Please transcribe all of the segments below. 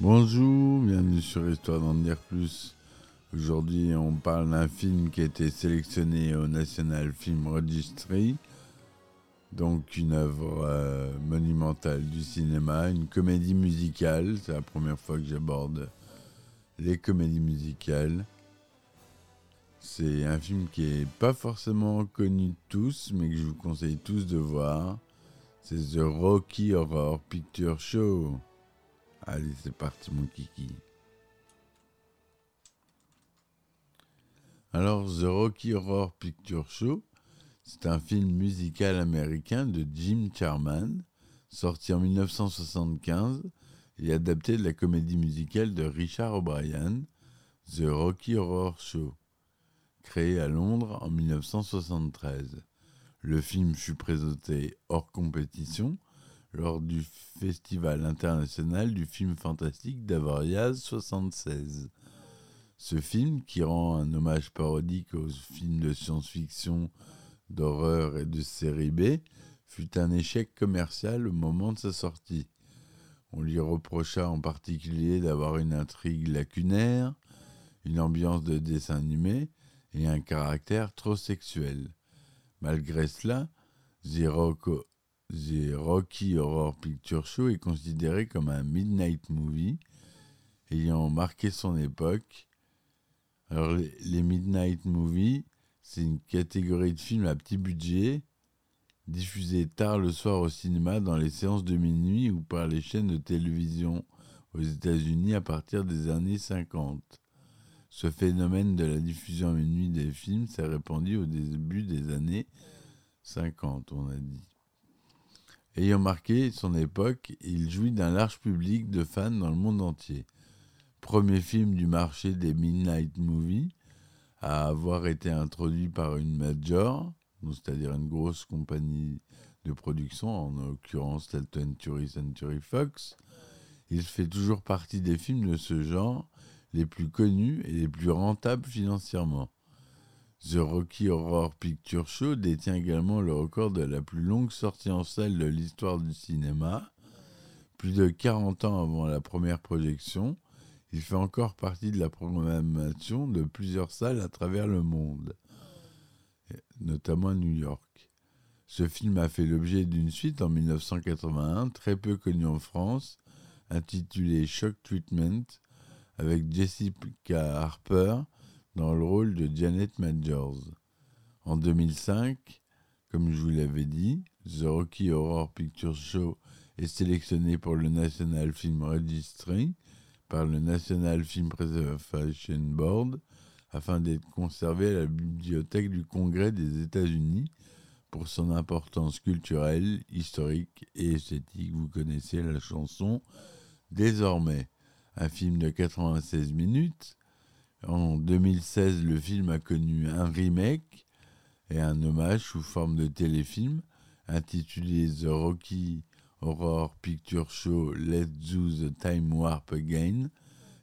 Bonjour, bienvenue sur Histoire d'en dire plus. Aujourd'hui, on parle d'un film qui a été sélectionné au National Film Registry, donc une œuvre euh, monumentale du cinéma, une comédie musicale. C'est la première fois que j'aborde les comédies musicales. C'est un film qui est pas forcément connu de tous, mais que je vous conseille tous de voir. C'est The Rocky Horror Picture Show. Allez, c'est parti, mon kiki. Alors, The Rocky Horror Picture Show, c'est un film musical américain de Jim Charman, sorti en 1975 et adapté de la comédie musicale de Richard O'Brien, The Rocky Horror Show, créé à Londres en 1973. Le film fut présenté hors compétition lors du Festival international du film fantastique d'Avoriaz 76. Ce film, qui rend un hommage parodique aux films de science-fiction, d'horreur et de série B, fut un échec commercial au moment de sa sortie. On lui reprocha en particulier d'avoir une intrigue lacunaire, une ambiance de dessin animé et un caractère trop sexuel. Malgré cela, The, Rocky Horror Picture Show est considéré comme un midnight movie ayant marqué son époque. Alors les, les midnight movies, c'est une catégorie de films à petit budget diffusés tard le soir au cinéma dans les séances de minuit ou par les chaînes de télévision aux États-Unis à partir des années 50. Ce phénomène de la diffusion à minuit des films s'est répandu au début des années 50, on a dit. Ayant marqué son époque, il jouit d'un large public de fans dans le monde entier. Premier film du marché des Midnight Movies à avoir été introduit par une major, c'est-à-dire une grosse compagnie de production, en l'occurrence la 20th Century Fox. Il fait toujours partie des films de ce genre les plus connus et les plus rentables financièrement. The Rocky Horror Picture Show détient également le record de la plus longue sortie en salle de l'histoire du cinéma. Plus de 40 ans avant la première projection, il fait encore partie de la programmation de plusieurs salles à travers le monde, notamment à New York. Ce film a fait l'objet d'une suite en 1981, très peu connue en France, intitulée Shock Treatment, avec Jessica Harper dans le rôle de Janet Majors. En 2005, comme je vous l'avais dit, The Rocky Horror Picture Show est sélectionné pour le National Film Registry par le National Film Preservation Board afin d'être conservé à la bibliothèque du Congrès des États-Unis pour son importance culturelle, historique et esthétique. Vous connaissez la chanson désormais. Un film de 96 minutes. En 2016, le film a connu un remake et un hommage sous forme de téléfilm intitulé The Rocky Horror Picture Show Let's Do the Time Warp Again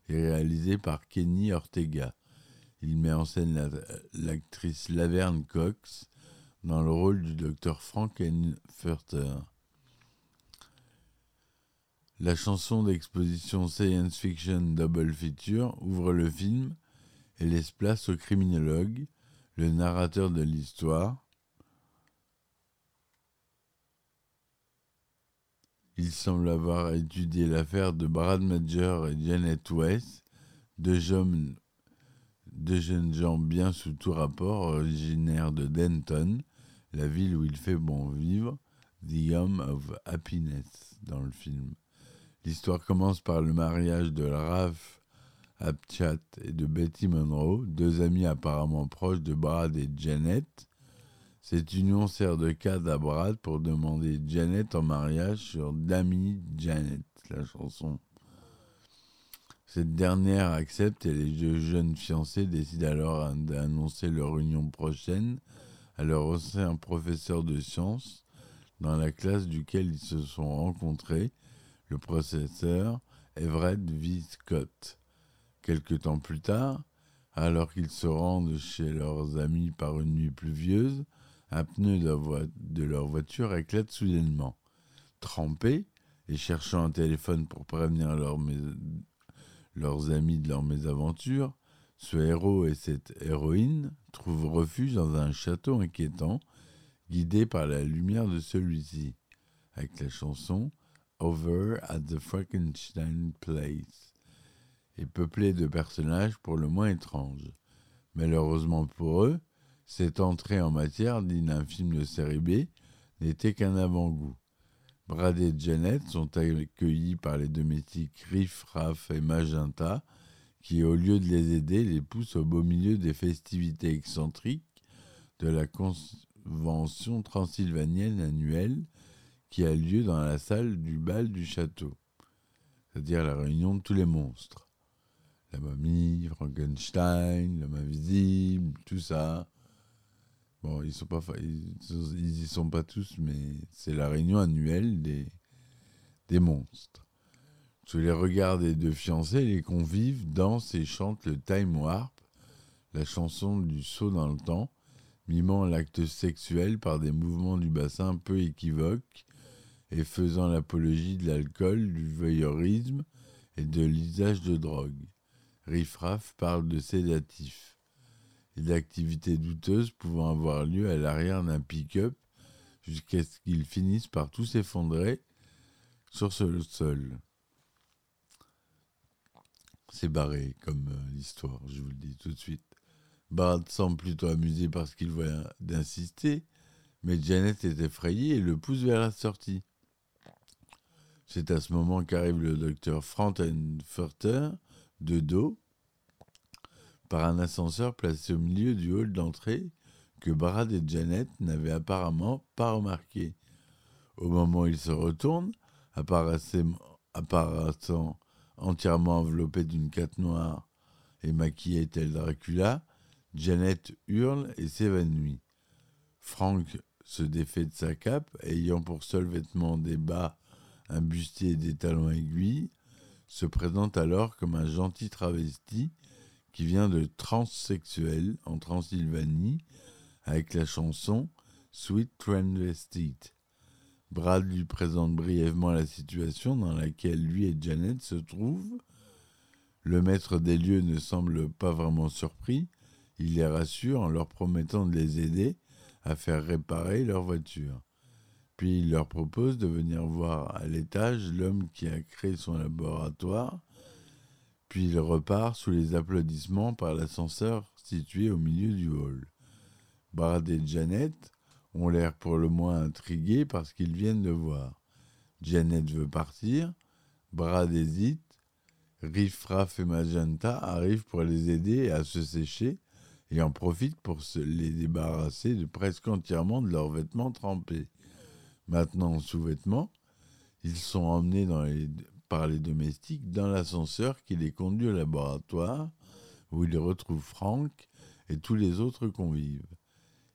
et réalisé par Kenny Ortega. Il met en scène la- l'actrice Laverne Cox dans le rôle du docteur Frankenfurter. La chanson d'exposition Science Fiction Double Feature ouvre le film et laisse place au criminologue, le narrateur de l'histoire. Il semble avoir étudié l'affaire de Brad Major et Janet West, deux jeunes, gens bien sous tout rapport, originaires de Denton, la ville où il fait bon vivre, The Home of Happiness dans le film. L'histoire commence par le mariage de Ralph Apchat et de Betty Monroe, deux amis apparemment proches de Brad et Janet. Cette union sert de cadre à Brad pour demander Janet en mariage sur Dammy Janet, la chanson. Cette dernière accepte et les deux jeunes fiancés décident alors d'annoncer leur union prochaine à leur ancien professeur de sciences dans la classe duquel ils se sont rencontrés, le professeur Everett V. Scott. Quelque temps plus tard, alors qu'ils se rendent chez leurs amis par une nuit pluvieuse, un pneu de leur voiture éclate soudainement. Trempés et cherchant un téléphone pour prévenir leur, leurs amis de leur mésaventure, ce héros et cette héroïne trouvent refuge dans un château inquiétant, guidé par la lumière de celui-ci, avec la chanson Over at the Frankenstein Place, et peuplé de personnages pour le moins étranges. Malheureusement pour eux, cette entrée en matière digne d'un film de série B n'était qu'un avant-goût. Brad et Janet sont accueillis par les domestiques Riff, Raff et Magenta, qui, au lieu de les aider, les poussent au beau milieu des festivités excentriques de la convention transylvanienne annuelle qui a lieu dans la salle du bal du château, c'est-à-dire la réunion de tous les monstres. La momie, Frankenstein, l'homme invisible, tout ça. Bon, ils sont pas, ils, y sont pas tous, mais c'est la réunion annuelle des, des monstres. Sous les regards des deux fiancés, les convives dansent et chantent le Time Warp, la chanson du saut dans le temps, mimant l'acte sexuel par des mouvements du bassin peu équivoques et faisant l'apologie de l'alcool, du voyeurisme et de l'usage de drogue. Riffraff parle de sédatifs et d'activités douteuses pouvant avoir lieu à l'arrière d'un pick-up jusqu'à ce qu'ils finissent par tout s'effondrer sur ce sol. C'est barré comme euh, l'histoire, je vous le dis tout de suite. Bard semble plutôt amusé parce qu'il voit d'insister, mais Janet est effrayée et le pousse vers la sortie. C'est à ce moment qu'arrive le docteur Frankenfurter de dos par un ascenseur placé au milieu du hall d'entrée que Brad et Janet n'avaient apparemment pas remarqué. Au moment où ils se retournent, apparaissant, entièrement enveloppé d'une cape noire et maquillée tel Dracula, Janet hurle et s'évanouit. Frank se défait de sa cape, ayant pour seul vêtement des bas, un bustier et des talons aiguilles, se présente alors comme un gentil travesti qui vient de Transsexuel en Transylvanie avec la chanson Sweet Transvestite. Brad lui présente brièvement la situation dans laquelle lui et Janet se trouvent. Le maître des lieux ne semble pas vraiment surpris. Il les rassure en leur promettant de les aider à faire réparer leur voiture. Puis il leur propose de venir voir à l'étage l'homme qui a créé son laboratoire puis il repart sous les applaudissements par l'ascenseur situé au milieu du hall. Brad et Janet ont l'air pour le moins intrigués parce qu'ils viennent de voir. Janet veut partir, Brad hésite, Riff, Raff et Magenta arrivent pour les aider à se sécher et en profitent pour se les débarrasser de presque entièrement de leurs vêtements trempés. Maintenant en sous-vêtements, ils sont emmenés par les domestiques dans l'ascenseur qui les conduit au laboratoire où ils retrouvent Frank et tous les autres convives.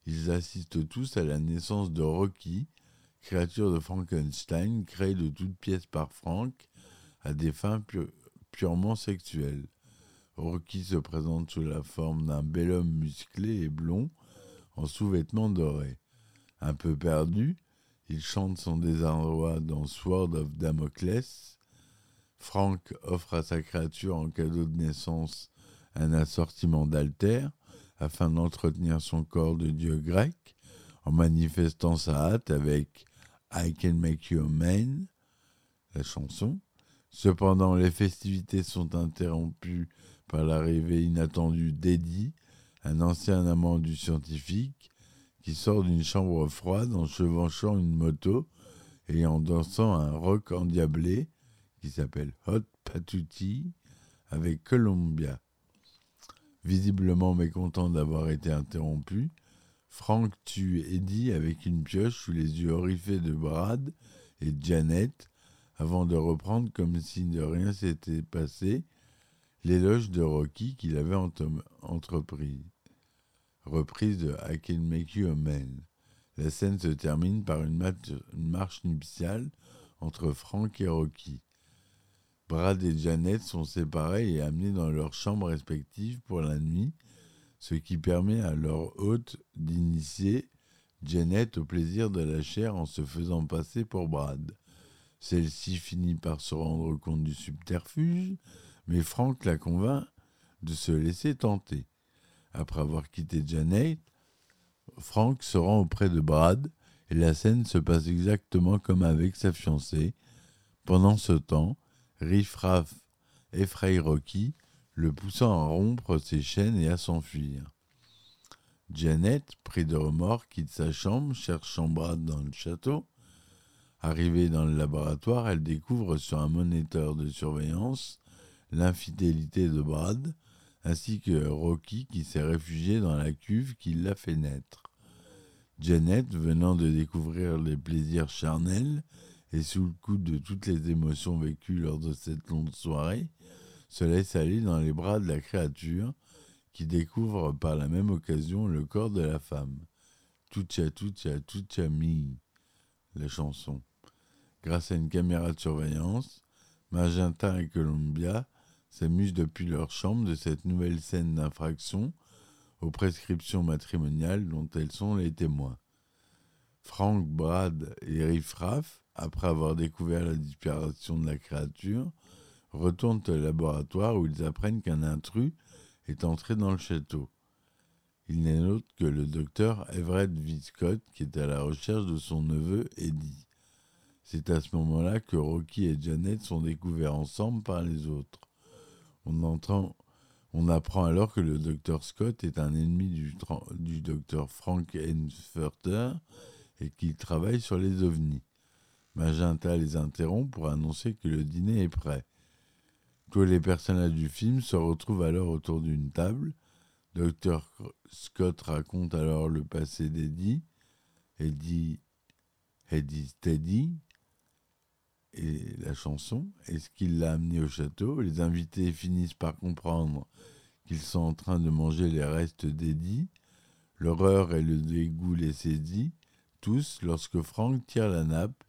Ils assistent tous à la naissance de Rocky, créature de Frankenstein créée de toutes pièces par Frank à des fins purement sexuelles. Rocky se présente sous la forme d'un bel homme musclé et blond en sous-vêtements dorés. Un peu perdu, il chante son désarroi dans Sword of Damocles Frank offre à sa créature en cadeau de naissance un assortiment d'altères afin d'entretenir son corps de dieu grec en manifestant sa hâte avec I Can Make You a Man, la chanson. Cependant, les festivités sont interrompues par l'arrivée inattendue d'Eddie, un ancien amant du scientifique, qui sort d'une chambre froide en chevanchant une moto et en dansant un rock endiablé qui s'appelle Hot Patootie avec Columbia. Visiblement mécontent d'avoir été interrompu, Frank tue Eddie avec une pioche sous les yeux horrifiés de Brad et Janet avant de reprendre comme si de rien s'était passé l'éloge de Rocky qu'il avait entrepris. Reprise de I Make. La scène se termine par une, marche nuptiale entre Frank et Rocky. Brad et Janet sont séparés et amenés dans leurs chambres respectives pour la nuit, ce qui permet à leur hôte d'initier Janet au plaisir de la chair en se faisant passer pour Brad. Celle-ci finit par se rendre compte du subterfuge, mais Frank la convainc de se laisser tenter. Après avoir quitté Janet, Frank se rend auprès de Brad et la scène se passe exactement comme avec sa fiancée. Pendant ce temps, Riff Raff effraie Rocky, le poussant à rompre ses chaînes et à s'enfuir. Janet, pris de remords, quitte sa chambre, cherchant Brad dans le château. Arrivée dans le laboratoire, elle découvre sur un moniteur de surveillance l'infidélité de Brad, ainsi que Rocky qui s'est réfugié dans la cuve qui l'a fait naître. Janet, venant de découvrir les plaisirs charnels et sous le coup de toutes les émotions vécues lors de cette longue soirée, se laisse aller dans les bras de la créature qui découvre par la même occasion le corps de la femme. Tucha tucha tucha mi, la chanson. Grâce à une caméra de surveillance, Magenta et Columbia s'amusent depuis leur chambre de cette nouvelle scène d'infraction aux prescriptions matrimoniales dont elles sont les témoins. Frank, Brad et Riff Raff, après avoir découvert la disparition de la créature, retournent au laboratoire où ils apprennent qu'un intrus est entré dans le château. Il n'est autre que le docteur Everett Viscott qui est à la recherche de son neveu Eddie. C'est à ce moment-là que Rocky et Janet sont découverts ensemble par les autres. On, apprend alors que le docteur Scott est un ennemi du, du docteur Frank Enfurter et qu'il travaille sur les ovnis. Magenta les interrompt pour annoncer que le dîner est prêt. Tous les personnages du film se retrouvent alors autour d'une table. Docteur Scott raconte alors le passé d'Eddie. Eddie, Eddie Teddy, et la chanson est ce qui l'a amené au château. Les invités finissent par comprendre qu'ils sont en train de manger les restes d'Eddie. L'horreur et le dégoût les saisit, tous, lorsque Frank tire la nappe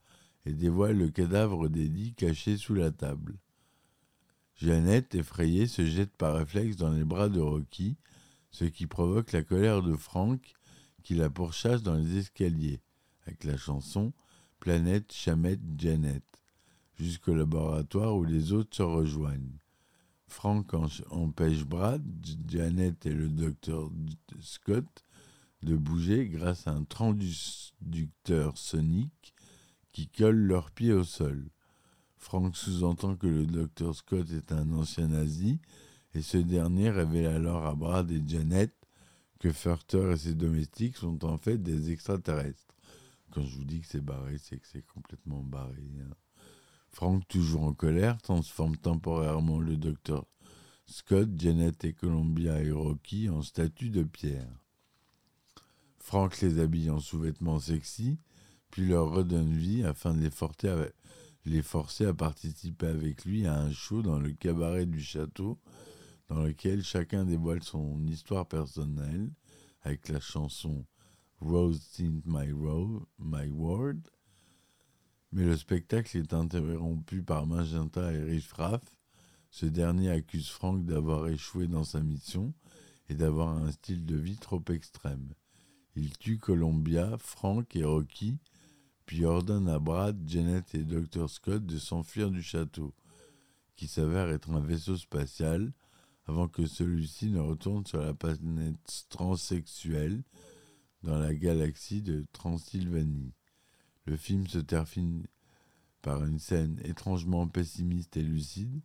et dévoile le cadavre d'Eddie caché sous la table. Jeannette, effrayée, se jette par réflexe dans les bras de Rocky, ce qui provoque la colère de Frank qui la pourchasse dans les escaliers, avec la chanson Planète Chamette Janet jusqu'au laboratoire où les autres se rejoignent. Frank empêche Brad, Janet et le docteur Scott de bouger grâce à un transducteur sonique qui colle leurs pieds au sol. Frank sous-entend que le docteur Scott est un ancien nazi et ce dernier révèle alors à Brad et Janet que Furter et ses domestiques sont en fait des extraterrestres. Quand je vous dis que c'est barré, c'est que c'est complètement barré. Hein. Frank, toujours en colère, transforme temporairement le docteur Scott, Janet et Columbia et Rocky en statues de pierre. Frank les habille en sous-vêtements sexy, puis leur redonne vie afin de les forcer, à, participer avec lui à un show dans le cabaret du château, dans lequel chacun dévoile son histoire personnelle avec la chanson Rose in My, My World mais le spectacle est interrompu par Magenta et Riff Raff. Ce dernier accuse Frank d'avoir échoué dans sa mission et d'avoir un style de vie trop extrême. Il tue Columbia, Frank et Rocky, puis ordonne à Brad, Janet et Dr. Scott de s'enfuir du château, qui s'avère être un vaisseau spatial, avant que celui-ci ne retourne sur la planète transsexuelle dans la galaxie de Transylvanie. Le film se termine par une scène étrangement pessimiste et lucide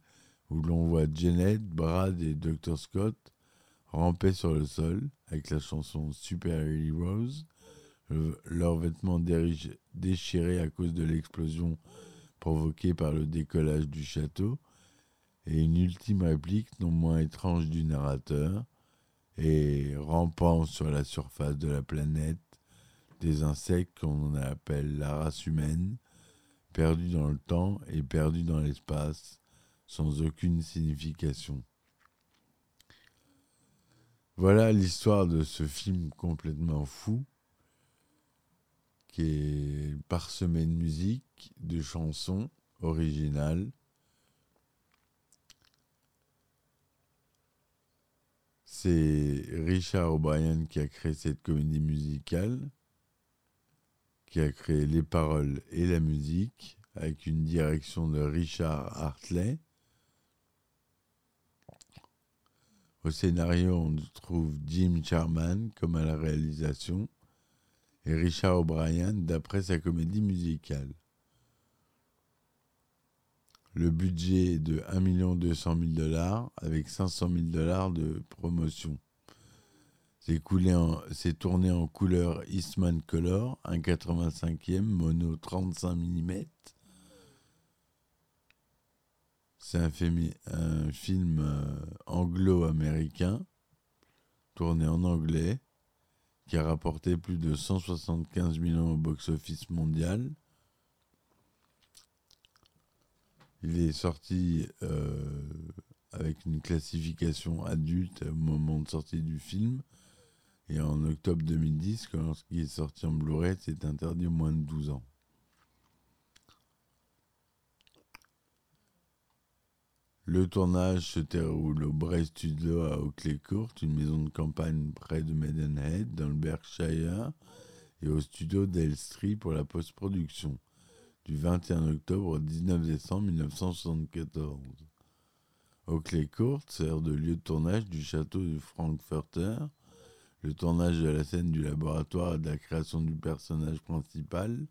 où l'on voit Janet, Brad et Dr. Scott ramper sur le sol avec la chanson Super Heroes, leurs vêtements déchirés à cause de l'explosion provoquée par le décollage du château, et une ultime réplique non moins étrange du narrateur, et rampant sur la surface de la planète, des insectes qu'on appelle la race humaine, perdus dans le temps et perdus dans l'espace, sans aucune signification. Voilà l'histoire de ce film complètement fou, qui est parsemé de musique, de chansons originales. C'est Richard O'Brien qui a créé cette comédie musicale qui a créé les paroles et la musique, avec une direction de Richard Hartley. Au scénario, on trouve Jim Charman comme à la réalisation et Richard O'Brien d'après sa comédie musicale. Le budget est de 1 200 000 dollars avec 500 000 dollars de promotion. C'est tourné en couleur Eastman Color, un 85e, mono 35 mm. C'est un, un, film euh, anglo-américain, tourné en anglais, qui a rapporté plus de 175 millions au box-office mondial. Il est sorti euh, avec une classification adulte au moment de sortie du film et en octobre 2010, lorsqu'il est sorti en Blu-ray, c'est interdit aux moins de 12 ans. Le tournage se déroule au Bray Studio à Oakley Court, une maison de campagne près de Maidenhead, dans le Berkshire, et au studio d'Elstree pour la post-production, du 21 octobre au 19 décembre 1974. Oakley Court sert de lieu de tournage du château de Frankfurter, le tournage de la scène du laboratoire et de la création du personnage principal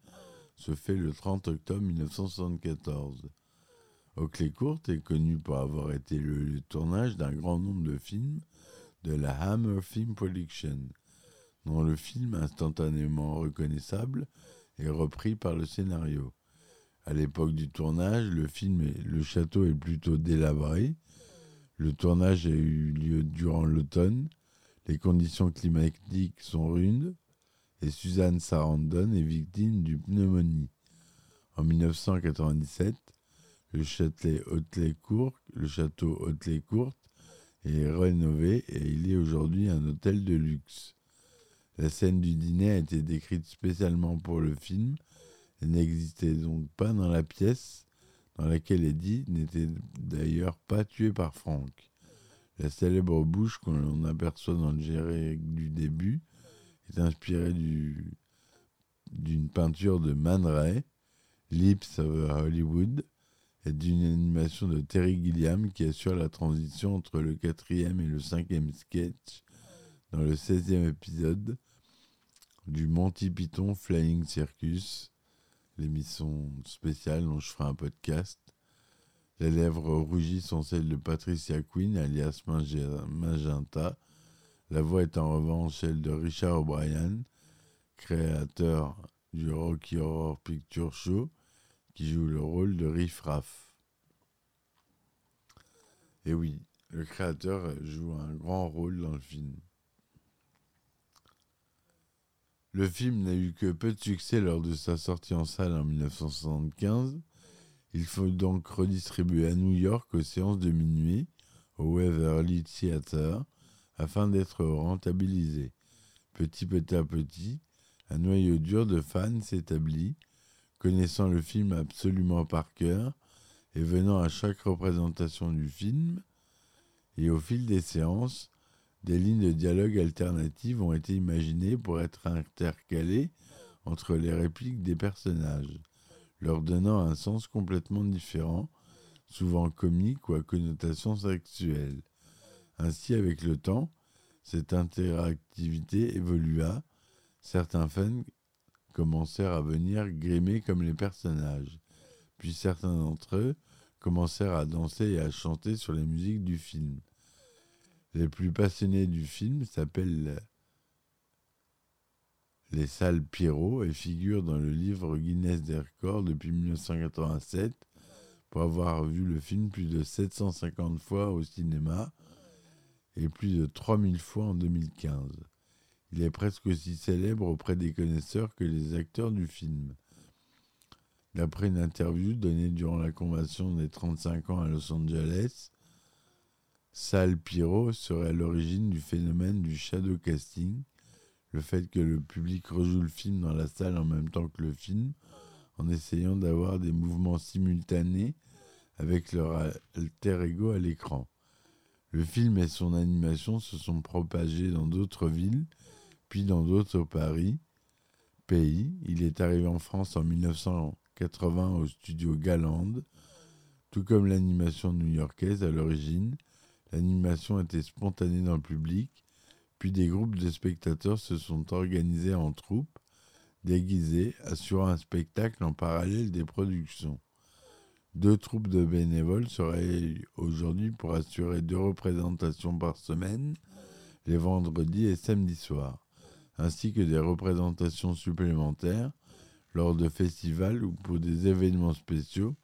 se fait le 30 octobre 1974. Oakley Court est connu pour avoir été le, tournage d'un grand nombre de films de la Hammer Film Production, dont le film instantanément reconnaissable est repris par le scénario. À l'époque du tournage, le film Le château est plutôt délabré. Le tournage a eu lieu durant l'automne les conditions climatiques sont rudes et Suzanne Sarandon est victime d'une pneumonie. En 1997, le château Haute-les-Courtes est rénové et il est aujourd'hui un hôtel de luxe. La scène du dîner a été décrite spécialement pour le film et n'existait donc pas dans la pièce dans laquelle Eddie n'était d'ailleurs pas tué par Frank. La célèbre bouche qu'on aperçoit dans le générique du début est inspirée d'une peinture de Man Ray, Lips of Hollywood, et d'une animation de Terry Gilliam qui assure la transition entre le quatrième et le cinquième sketch dans le 16e épisode du Monty Python Flying Circus, l'émission spéciale dont je ferai un podcast. Les lèvres rougies sont celles de Patricia Quinn, alias Magenta. La voix est en revanche celle de Richard O'Brien, créateur du Rocky Horror Picture Show, qui joue le rôle de Riff Raff. Et oui, le créateur joue un grand rôle dans le film. Le film n'a eu que peu de succès lors de sa sortie en salle en 1975 il faut donc redistribuer à New York aux séances de minuit, au Waverly Theater, afin d'être rentabilisé. Petit à petit, un noyau dur de fans s'établit, connaissant le film absolument par cœur et venant à chaque représentation du film. Et au fil des séances, des lignes de dialogue alternatives ont été imaginées pour être intercalées entre les répliques des personnages leur donnant un sens complètement différent, souvent comique ou à connotation sexuelle. Ainsi, avec le temps, cette interactivité évolua. Certains fans commencèrent à venir grimer comme les personnages, puis certains d'entre eux commencèrent à danser et à chanter sur les musiques du film. Les plus passionnés du film s'appellent les salles Pierrot et dans le livre Guinness des records depuis 1987 pour avoir vu le film plus de 750 fois au cinéma et plus de 3000 fois en 2015. Il est presque aussi célèbre auprès des connaisseurs que les acteurs du film. D'après une interview donnée durant la convention des 35 ans à Los Angeles, Sal Piro serait à l'origine du phénomène du shadow casting, le fait que le public rejoue le film dans la salle en même temps que le film, en essayant d'avoir des mouvements simultanés avec leur alter ego à l'écran. Le film et son animation se sont propagés dans d'autres villes, puis dans d'autres Paris, pays. Il est arrivé en France en 1980 au studio Galand, tout comme l'animation new-yorkaise à l'origine. L'animation était spontanée dans le public, puis des groupes de spectateurs se sont organisés en troupes, déguisés, assurant un spectacle en parallèle des productions. Deux troupes de bénévoles seraient aujourd'hui pour assurer deux représentations par semaine, les vendredis et samedis soirs, ainsi que des représentations supplémentaires lors de festivals ou pour des événements spéciaux,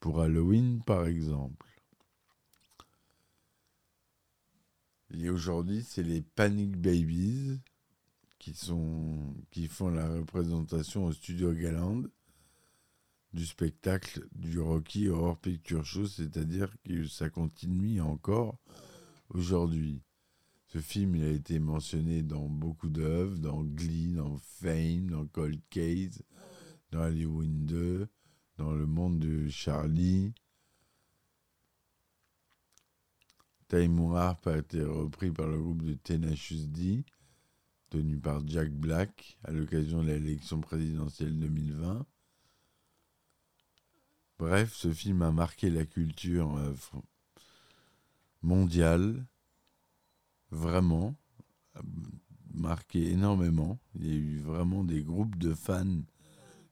pour Halloween par exemple. Et aujourd'hui, c'est les Panic Babies qui, sont, qui font la représentation au studio Galand du spectacle du Rocky Horror Picture Show, c'est-à-dire que ça continue encore aujourd'hui. Ce film il a été mentionné dans beaucoup d'œuvres, dans Glee, dans Fame, dans Cold Case, dans Halloween 2, dans Le Monde de Charlie. Time Warp a été repris par le groupe de Tenacious D, tenu par Jack Black à l'occasion de l'élection présidentielle 2020. Bref, ce film a marqué la culture euh, mondiale, vraiment, marqué énormément. Il y a eu vraiment des groupes de fans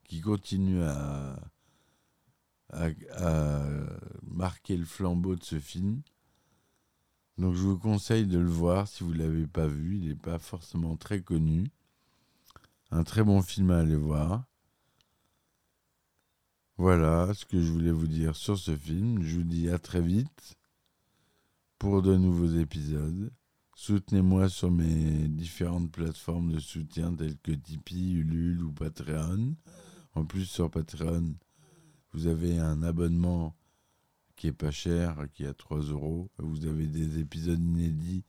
qui continuent à marquer le flambeau de ce film. Donc je vous conseille de le voir si vous ne l'avez pas vu. Il n'est pas forcément très connu. Un très bon film à aller voir. Voilà ce que je voulais vous dire sur ce film. Je vous dis à très vite pour de nouveaux épisodes. Soutenez-moi sur mes différentes plateformes de soutien telles que Tipeee, Ulule ou Patreon. En plus, sur Patreon, vous avez un abonnement qui est pas cher, qui est à 3 euros. Vous avez des épisodes inédits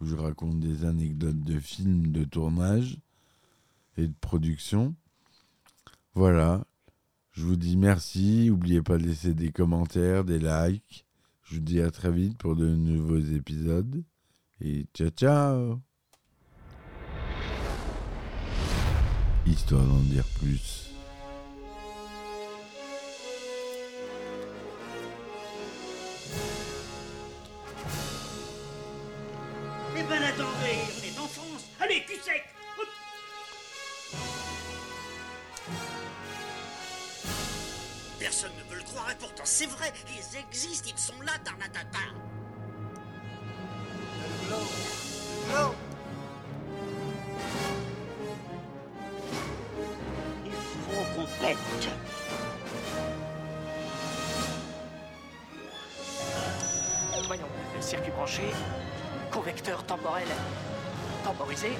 où je raconte des anecdotes de films, de tournage et de production. Voilà, je vous dis merci. N'oubliez pas de laisser des commentaires, des likes. Je vous dis à très vite pour de nouveaux épisodes. Et ciao ciao Histoire d'en dire plus. C'est vrai, ils existent, ils sont là, Tarnatata. Il faut qu'on pète. Voyons, le circuit branché, convecteur temporel temporisé,